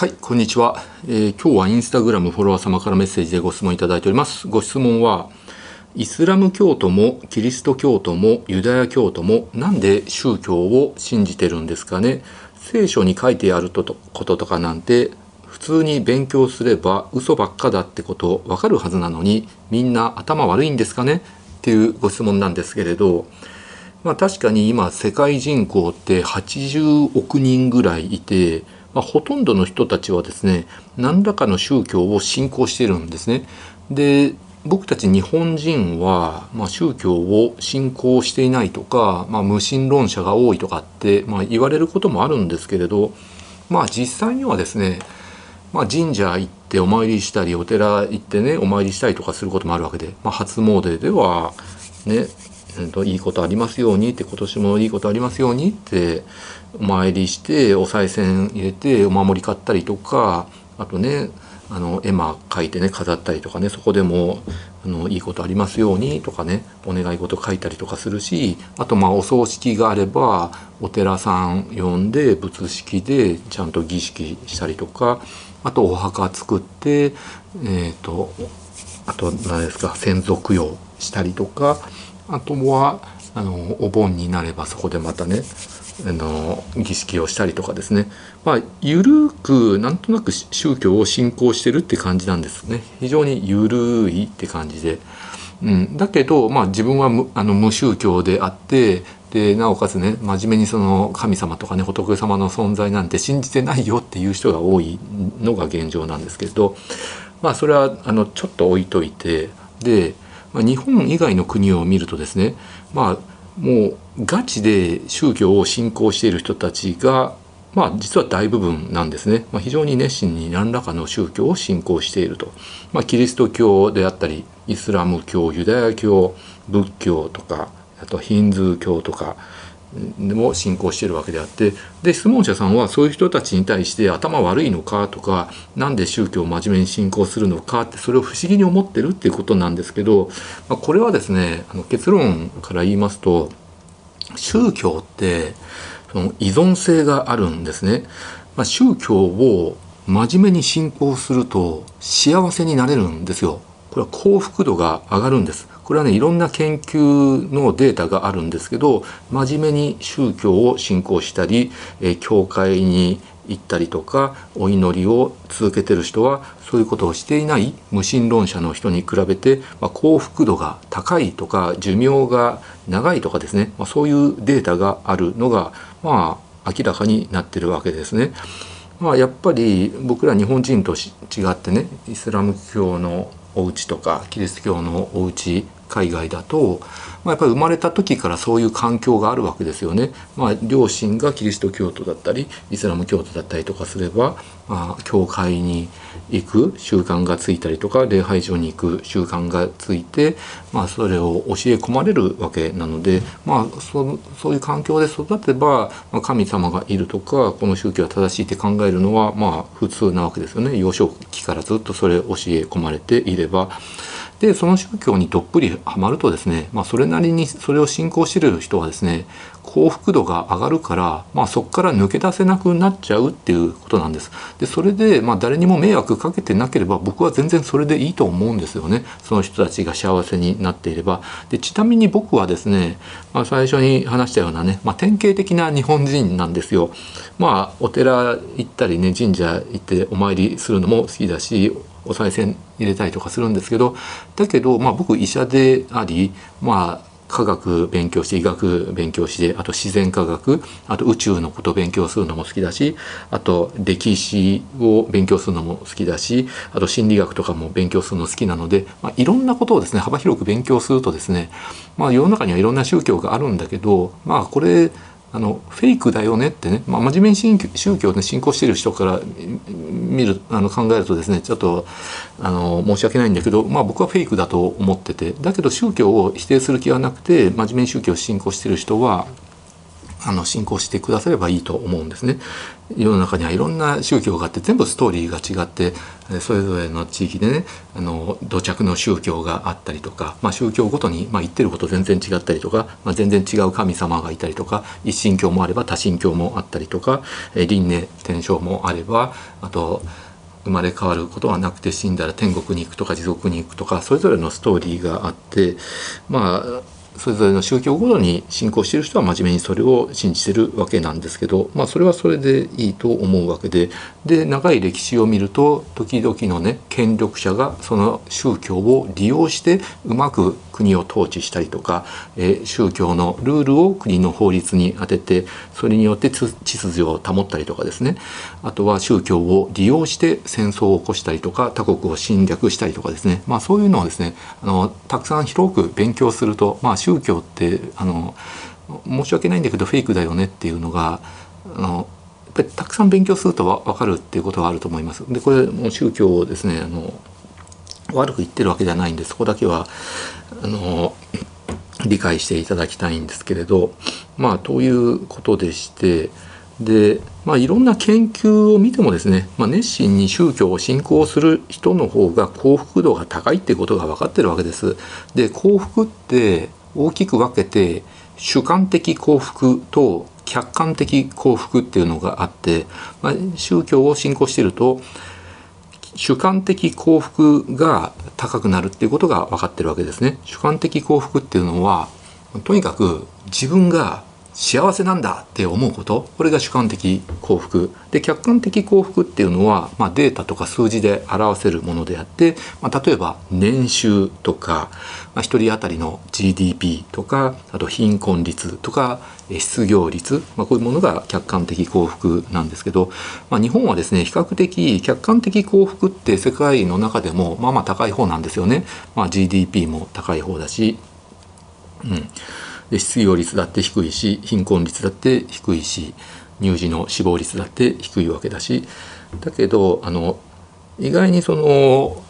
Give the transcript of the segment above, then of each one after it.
はいこんにちは、えー、今日はインスタグラムフォロワー様からメッセージでご質問いただいております。ご質問はイスラム教徒もキリスト教徒もユダヤ教徒もなんで宗教を信じてるんですかね？聖書に書いてあることとかなんて普通に勉強すれば嘘ばっかだってことわかるはずなのにみんな頭悪いんですかね？っていうご質問なんですけれどまあ確かに今世界人口って80億人ぐらいいてまあ、ほとんどの人たちはですね何らかの宗教を信仰しているんですね。で僕たち日本人は、まあ、宗教を信仰していないとか、まあ、無神論者が多いとかって、まあ、言われることもあるんですけれど、まあ、実際にはですね、まあ、神社行ってお参りしたりお寺行ってねお参りしたりとかすることもあるわけで、まあ、初詣ではねえーと、いいことありますようにって今年もいいことありますようにってお参りしてお賽銭入れてお守り買ったりとかあとねあの絵馬書いてね飾ったりとかねそこでもあのいいことありますようにとかねお願い事書いたりとかするしあとまあお葬式があればお寺さん呼んで仏式でちゃんと儀式したりとかあとお墓作ってえっ、ー、とあと何ですか先祖供養したりとかあとはあのお盆になればそこでまたねあの儀式をしたりとかですね。まあ緩くなんとなく宗教を信仰してるって感じなんですね。非常に緩いって感じで、うん、だけど、まあ、自分は無あの無宗教であってでなおかつね真面目にその神様とかね仏様の存在なんて信じてないよっていう人が多いのが現状なんですけれどまあそれはあのちょっと置いといてでまあ、日本以外の国を見るとですねまあもうガチで宗教を信仰している人たちがまあ実は大部分なんですね、まあ、非常に熱心に何らかの宗教を信仰していると、まあ、キリスト教であったりイスラム教ユダヤ教仏教とかあとヒンズー教とかも信仰しているわけであってで質問者さんはそういう人たちに対して頭悪いのかとか何で宗教を真面目に信仰するのかってそれを不思議に思ってるっていうことなんですけど、まあ、これはですねあの結論から言いますと宗教ってその依存性があるんですね。まあ、宗教を真面目に信仰すると幸せになれるんですよ。これは幸福度が上がるんです。これはねいろんな研究のデータがあるんですけど真面目に宗教を信仰したり、え教会に行ったりとかお祈りを続けてる人はそういうことをしていない無神論者の人に比べて、まあ、幸福度が高いとか寿命が長いとかですね、まあ、そういうデータがあるのがまあ明らかになってるわけですね。まあ、やっぱり僕ら日本人と違ってねイスラム教のお家とかキリスト教のお家海外だと、まあ、やっぱり生まれた時からそういう環境があるわけですよね。まあ、両親がキリスト教徒だったりイスラム教徒だったりとかすれば、まあ、教会に行く習慣がついたりとか礼拝所に行く習慣がついて、まあ、それを教え込まれるわけなので、まあ、そそういう環境で育てば、まあ、神様がいるとかこの宗教は正しいって考えるのはまあ普通なわけですよね幼少期からずっとそれ教え込まれていれば。でその宗教にどっぷりはまるとですね、まあ、それなりにそれを信仰している人はですね幸福度が上がるから、まあ、そこから抜け出せなくなっちゃうっていうことなんです。でそれで、まあ、誰にも迷惑かけてなければ僕は全然それでいいと思うんですよねその人たちが幸せになっていれば。でちなみに僕はですね、まあ、最初に話したようなね、まあ、典型的な日本人なんですよ。まあお寺行ったりね神社行ってお参りするのも好きだしお賽銭入れたりとかするんですけどだけど、まあ、僕医者でありまあ科学勉強して医学勉強してあと自然科学あと宇宙のこと勉強するのも好きだしあと歴史を勉強するのも好きだしあと心理学とかも勉強するの好きなので、まあ、いろんなことをですね幅広く勉強するとですね、まあ、世の中にはいろんな宗教があるんだけどまあこれあのフェイクだよねってね、まあ、真面目に宗教で信仰している人から見るあの考えるとですねちょっとあの申し訳ないんだけど、まあ、僕はフェイクだと思ってて。だけど宗教を否定する気はなくて真面目に宗教を信仰している人はあの信仰してくださればいいと思うんですね。世の中にはいろんな宗教があって全部ストーリーが違ってそれぞれの地域でねあの土着の宗教があったりとか、まあ、宗教ごとに、まあ、言ってること全然違ったりとか、まあ、全然違う神様がいたりとか一神教もあれば多神教もあったりとか輪廻転生もあればあと生まれ変わることはなくて死んだら天国に行くとか地獄に行くとかそれぞれのストーリーがあってまあそれぞれの宗教ごとに信仰している人は真面目にそれを信じてるわけなんですけど、まあ、それはそれでいいと思うわけでで長い歴史を見ると時々のね権力者がその宗教を利用してうまく国を統治したりとか、え、宗教のルールを国の法律に当ててそれによって秩序を保ったりとかですねあとは宗教を利用して戦争を起こしたりとか他国を侵略したりとかですね、まあ、そういうのをですねあのたくさん広く勉強すると、まあ、宗教ってあの申し訳ないんだけどフェイクだよねっていうのがあのやっぱりたくさん勉強すると分かるっていうことがあると思います。でこれも宗教をですねあの悪く言ってるわけじゃないんでそこだけはあの理解していただきたいんですけれどまあということでしてで、まあ、いろんな研究を見てもですね、まあ、熱心に宗教を信仰する人の方が幸福度が高いっていうことが分かってるわけです。で幸福って大きく分けて主観的幸福と客観的幸福っていうのがあって、まあ、宗教を信仰していると主観的幸福が高くなるっていうことが分かってるわけですね。主観的幸福っていうのはとにかく自分が幸せなんだって思うことこれが主観的幸福で客観的幸福っていうのは、まあ、データとか数字で表せるものであって、まあ、例えば年収とか、まあ、1人当たりの GDP とかあと貧困率とか失業率、まあ、こういうものが客観的幸福なんですけど、まあ、日本はですね比較的客観的幸福って世界の中でもまあまあ高い方なんですよね、まあ、GDP も高い方だし、うん、で失業率だって低いし貧困率だって低いし乳児の死亡率だって低いわけだし。だけどあの意外にその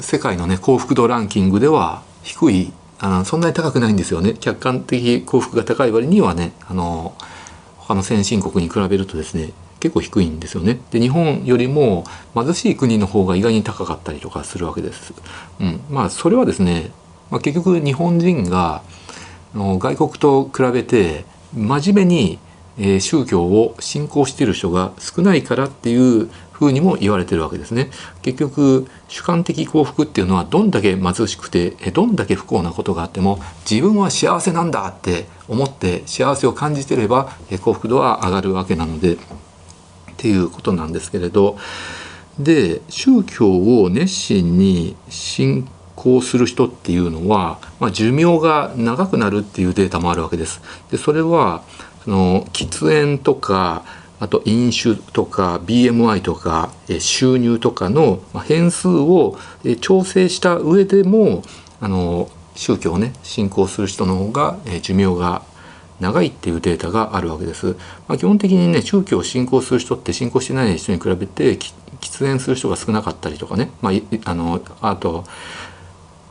世界のね幸福度ランキングでは低いあのそんなに高くないんですよね客観的幸福が高い割にはねあの他の先進国に比べるとですね結構低いんですよね。で日本よりも貧しい国の方が意外に高かったりとかするわけです。うん、まあそれはですね、まあ、結局日本人があの外国と比べて真面目に、えー、宗教を信仰している人が少ないからっていうふうにも言われてるわけですね。結局主観的幸福っていうのはどんだけ貧しくてどんだけ不幸なことがあっても自分は幸せなんだって思って幸せを感じてれば幸福度は上がるわけなのでっていうことなんですけれどで宗教を熱心に信行する人っていうのは、まあ、寿命が長くなるっていうデータもあるわけです。でそれはの喫煙とかあと飲酒とか BMI とか収入とかの変数を調整した上でもあの宗教をね信仰する人の方が寿命が長いっていうデータがあるわけです。まあ、基本的にね宗教を信仰する人って信仰してない人に比べて喫煙する人が少なかったりとかね、まあ、あのあと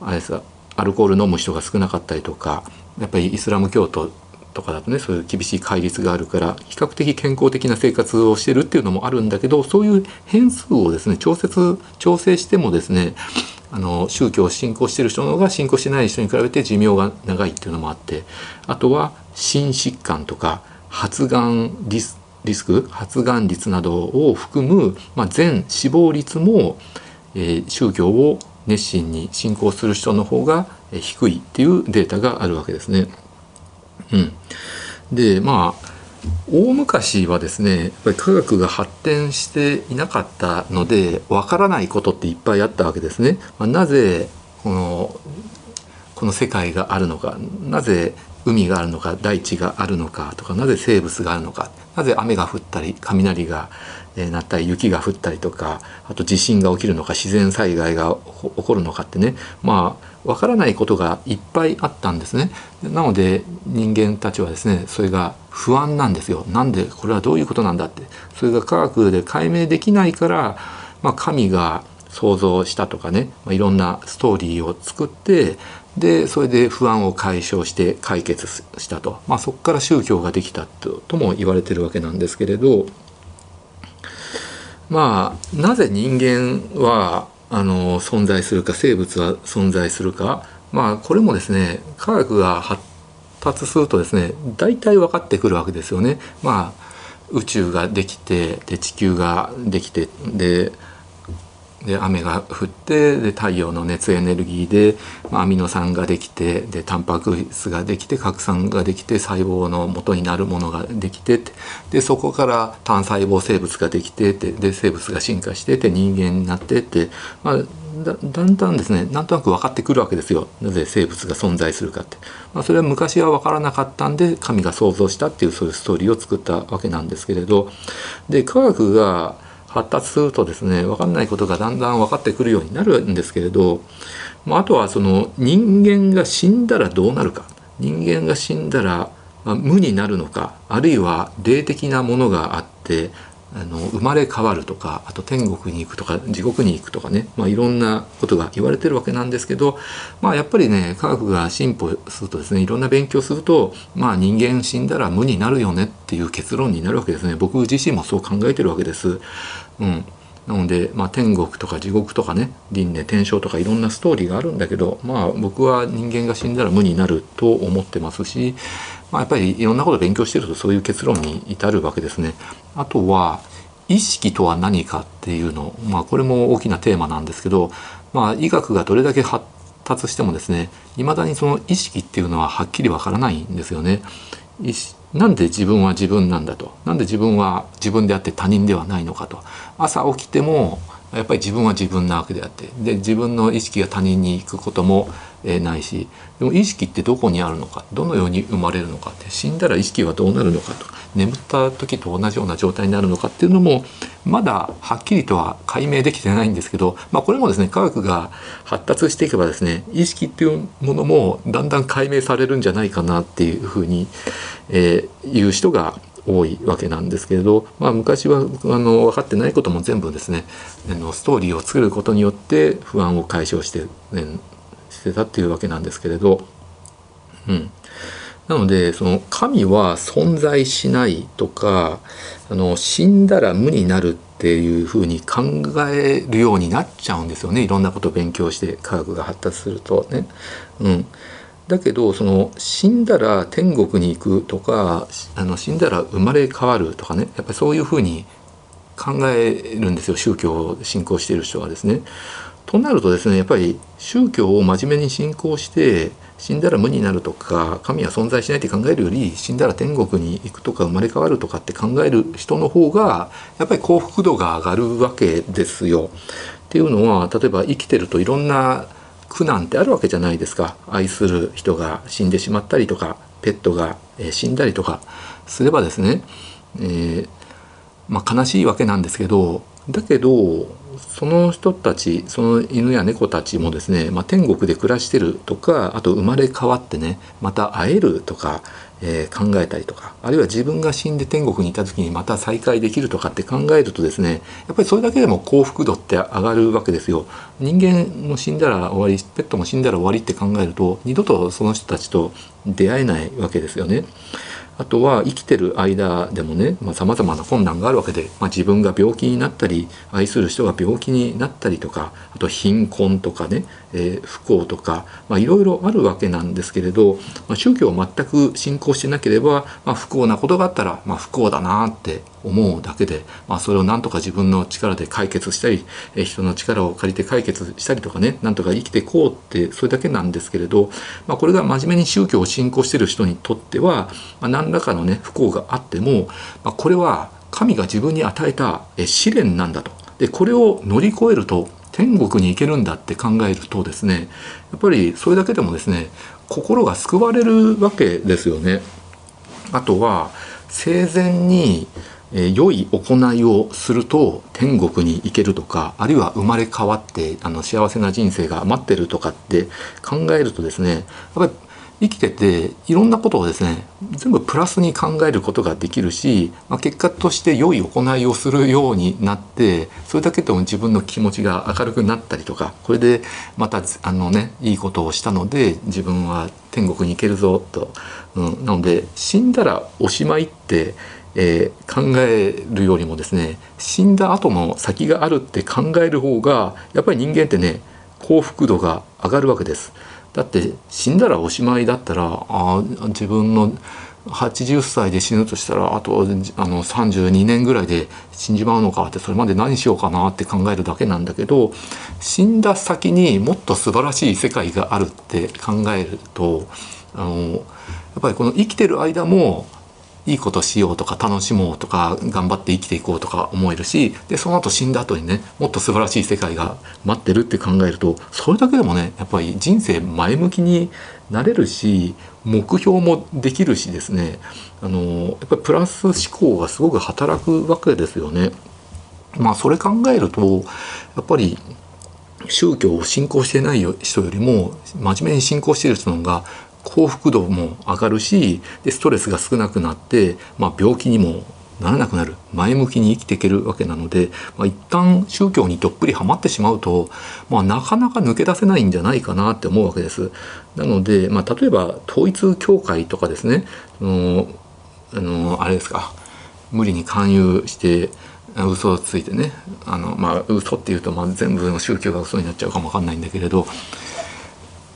あれですアルコール飲む人が少なかったりとかやっぱりイスラム教徒とかだとねそういう厳しい戒律があるから比較的健康的な生活をしてるっていうのもあるんだけどそういう変数をですね調節調整してもですねあの宗教を信仰してる人の方が信仰してない人に比べて寿命が長いっていうのもあってあとは心疾患とか発がんリスク発がん率などを含む、まあ、全死亡率も、えー、宗教を熱心に信仰する人の方が低いっていうデータがあるわけですね。うん、でまあ大昔はですねやっぱり科学が発展していなかったのでわからないことっていっぱいあったわけですね。まあ、なぜこのこの世界があるのかなぜ海があるのか大地があるのかとかなぜ生物があるのかなぜ雨が降ったり雷が鳴ったり雪が降ったりとかあと地震が起きるのか自然災害が起こるのかってねまあわからないことがいっぱいあったんですね。なので人間たちはですねそれが不安なんですよ。なんでこれはどういうことなんだってそれが科学で解明できないから、まあ、神が想像したとかね、まあ、いろんなストーリーを作ってでそれで不安を解消して解決したと、まあ、そこから宗教ができたととも言われてるわけなんですけれどまあなぜ人間はあの存在するか生物は存在するかまあこれもですね科学が発達するとですね大体分かってくるわけですよね。まあ宇宙ができてで地球ができてでで雨が降ってで太陽の熱エネルギーで、まあ、アミノ酸ができてでタンパク質ができて核酸ができて細胞の元になるものができてでそこから単細胞生物ができてで生物が進化してて人間になってって、まあ、だだんだんですねなんとなく分かってくるわけですよ。なぜ生物が存在するかって、まあ、それは昔は分からなかったんで神が創造したっていうそういうストーリーを作ったわけなんですけれど。で科学が発達するとですね分かんないことがだんだん分かってくるようになるんですけれど、まあ、あとはその人間が死んだらどうなるか。人間が死んだら、無になるのか。あるいは霊的なものがあってあの生まれ変わるとかあと天国に行くとか地獄に行くとかね、まあ、いろんなことが言われてるわけなんですけど、まあ、やっぱりね科学が進歩するとですねいろんな勉強すると、まあ、人間死んだら無になるよねっていう結論になるわけですね。僕自身もそう考えてるわけです。うんなので、まあ、天国とか地獄とかね輪廻転生とかいろんなストーリーがあるんだけど、まあ、僕は人間が死んだら無になると思ってますし、まあ、やっぱりいろんなこと勉強してるとそういう結論に至るわけですね。あとは意識とは何かっていうの、まあ、これも大きなテーマなんですけど、まあ、医学がどれだけ発達してもですね未だにその意識っていうのははっきりわからないんですよね。なんで自分は自分なんだと？なんで自分は自分であって他人ではないのかと？朝起きてもやっぱり自分は自分なわけであってで自分の意識が他人に行くことも、え、ないしでも意識ってどこにあるのかどのように生まれるのかって死んだら意識はどうなるのかと眠った時と同じような状態になるのかっていうのもまだはっきりとは解明できてないんですけど、まあ、これもですね科学が発達していけばですね意識っていうものもだんだん解明されるんじゃないかなっていうふうに、えー、言う人が多いわけなんですけれど、まあ、昔はあの分かってないことも全部ですねあのストーリーを作ることによって不安を解消して、ね、してたっていうわけなんですけれど、うん、なのでその神は存在しないとかあの死んだら無になるっていうふうに考えるようになっちゃうんですよね。いろんなことを勉強して科学が発達するとね。うん。だけどその死んだら天国に行くとかあの死んだら生まれ変わるとかねやっぱりそういうふうに考えるんですよ宗教を信仰している人はですね。となるとですねやっぱり宗教を真面目に信仰して死んだら無になるとか神は存在しないって考えるより死んだら天国に行くとか生まれ変わるとかって考える人の方がやっぱり幸福度が上がるわけですよ。っていうのは例えば生きてるといろんな苦難ってあるわけじゃないですか。愛する人が死んでしまったりとかペットが死んだりとかすればですね、えー、まあ、悲しいわけなんですけどだけどその人たちその犬や猫たちもですね、まあ、天国で暮らしてるとかあと生まれ変わってねまた会えるとか、えー、考えたりとかあるいは自分が死んで天国にいた時にまた再会できるとかって考えるとですねやっぱりそれだけでも幸福度って上がるわけですよ。人間も死んだら終わりペットも死んだら終わりって考えると二度とその人たちと出会えないわけですよね。あとは生きてる間でもねさまざ、まな困難があるわけで、まあ、自分が病気になったり愛する人が病気になったりとかあと貧困とかね、えー、不幸とかまいろいろあるわけなんですけれど、まあ、宗教を全く信仰してなければ、まあ、不幸なことがあったら、まあ、不幸だなって思うだけで、まあ、それをなんとか自分の力で解決したり、え人の力を借りて解決したりとかねなんとか生きていこうってそれだけなんですけれど、まあ、これが真面目に宗教を信仰してる人にとっては、まあ、何らかのね不幸があっても、まあ、これは神が自分に与えた試練なんだと。でこれを乗り越えると天国に行けるんだって考えるとですねやっぱりそれだけでもですね心が救われるわけですよね。あとは生前にえ良い行いをすると天国に行けるとかあるいは生まれ変わってあの幸せな人生が待ってるとかって考えるとですねやっぱり生きてていろんなことをですね全部プラスに考えることができるし、まあ、結果として良い行いをするようになってそれだけでも自分の気持ちが明るくなったりとかこれでまたあのねいいことをしたので自分は天国に行けるぞと、うん、なので死んだらおしまいってえー、考えるよりもですね死んだ後の先があるって考える方がやっぱり人間ってね幸福度が上がるわけです。だって死んだらおしまいだったらあ自分の80歳で死ぬとしたらあとあの32年ぐらいで死んじまうのかってそれまで何しようかなって考えるだけなんだけど死んだ先にもっと素晴らしい世界があるって考えるとあのやっぱりこの生きてる間もいいことしようとか楽しもうとか頑張って生きていこうとか思えるしでその後死んだ後にねもっと素晴らしい世界が待ってるって考えるとそれだけでもねやっぱり人生前向きになれるし目標もできるしですねあのやっぱりプラス思考がすごく働くわけですよね。まあそれ考えるとやっぱり宗教を信仰してない人よりも真面目に信仰してる人の方が幸福度も上がるしでストレスが少なくなって、まあ、病気にもならなくなる前向きに生きていけるわけなので、まあ、一旦宗教にどっぷりハマってしまうと、まあ、なかなか抜け出せないんじゃないかなって思うわけです。なので、まあ、例えば統一教会とかですねあのあのあれですか無理に勧誘して嘘をついてねあのまあ嘘っていうとまあ全部の宗教が嘘になっちゃうかもわかんないんだけれど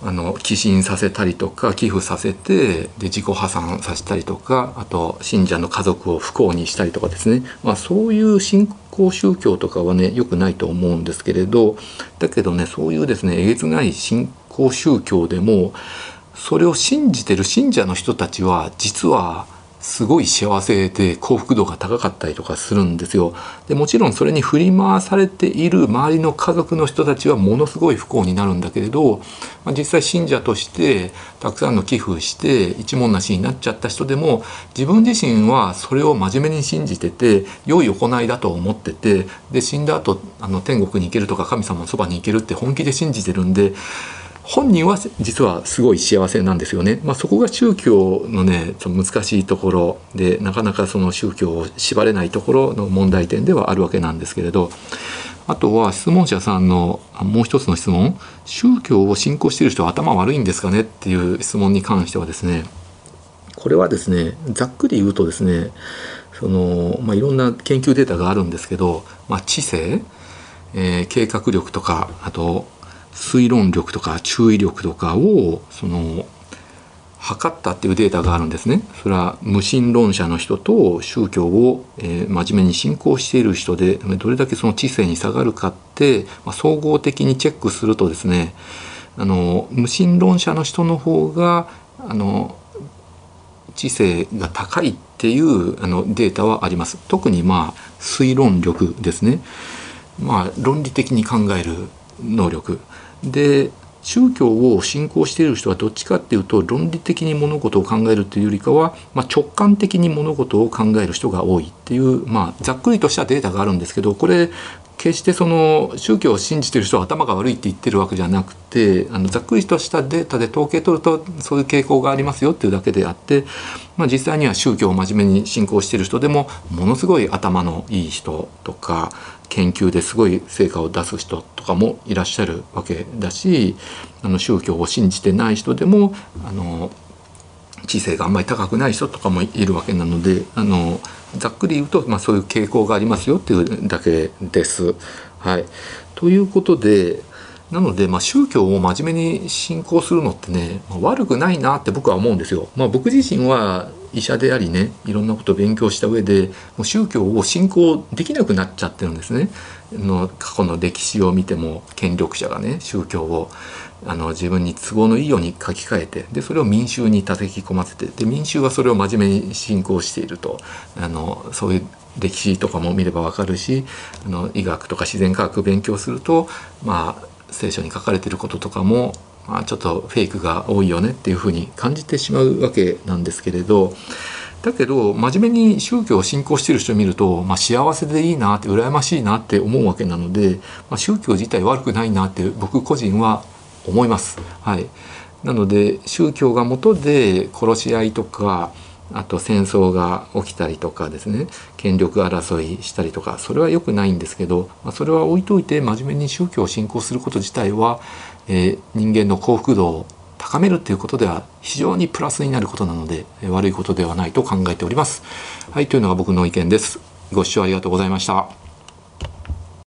あの寄進させたりとか寄付させてで自己破産させたりとかあと信者の家族を不幸にしたりとかですね、まあ、そういう信仰宗教とかはねよくないと思うんですけれどだけどねそういうですねえげつない信仰宗教でもそれを信じてる信者の人たちは実はすごい幸せで幸福度が高かったりとかするんですよ。でもちろんそれに振り回されている周りの家族の人たちはものすごい不幸になるんだけれど、まあ、実際信者としてたくさんの寄付して一文なしになっちゃった人でも自分自身はそれを真面目に信じてて良い行いだと思っててで死んだ後あの天国に行けるとか神様のそばに行けるって本気で信じてるんで本人は実はすごい幸せなんですよね。まあ、そこが宗教のねその難しいところでなかなかその宗教を縛れないところの問題点ではあるわけなんですけれどあとは質問者さんのもう一つの質問宗教を信仰している人は頭悪いんですかねっていう質問に関してはですねこれはですねざっくり言うとですねその、まあ、いろんな研究データがあるんですけど、まあ、知性、えー、計画力とかあと推論力とか注意力とかをその測ったっていうデータがあるんですね。それは無神論者の人と宗教を、えー、真面目に信仰している人でどれだけその知性に下がるかって、まあ、総合的にチェックするとですねあの無神論者の人の方があの知性が高いっていうあのデータはあります。特にまあ推論力ですね。まあ論理的に考える能力で宗教を信仰している人はどっちかっていうと論理的に物事を考えるというよりかは、まあ、直感的に物事を考える人が多いっていう、まあ、ざっくりとしたデータがあるんですけどこれ決してその宗教を信じてる人は頭が悪いって言ってるわけじゃなくてあのざっくりとしたデータで統計取るとそういう傾向がありますよっていうだけであって、まあ、実際には宗教を真面目に信仰している人でもものすごい頭のいい人とか研究ですごい成果を出す人とかもいらっしゃるわけだしあの宗教を信じてない人でもあの知性があんまり高くない人とかもいるわけなのであのざっくり言うと、まあ、そういう傾向がありますよっていうだけです。はい、ということでなので、まあ、宗教を真面目に信仰するのってね、悪くないなって僕は思うんですよ。まあ、僕自身は医者でありねいろんなことを勉強した上でもう宗教を信仰できなくなっちゃってるんですね。の過去の歴史を見ても権力者がね宗教をあの自分に都合のいいように書き換えてでそれを民衆に叩き込ませてで民衆はそれを真面目に信仰しているとあのそういう歴史とかも見ればわかるしあの医学とか自然科学勉強するとまあ聖書に書かれてることとかも、あ、ちょっとフェイクが多いよねっていうふうに感じてしまうわけなんですけれどだけど真面目に宗教を信仰してる人を見ると、まあ、幸せでいいなって羨ましいなって思うわけなので、まあ、宗教自体悪くないなって僕個人は思います。はいなので宗教が元で殺し合いとかあと戦争が起きたりとかですね権力争いしたりとかそれは良くないんですけど、まあ、それは置いといて真面目に宗教を信仰すること自体は、えー、人間の幸福度を高めるということでは非常にプラスになることなのでえ悪いことではないと考えております。はいというのが僕の意見です。ご視聴ありがとうございました。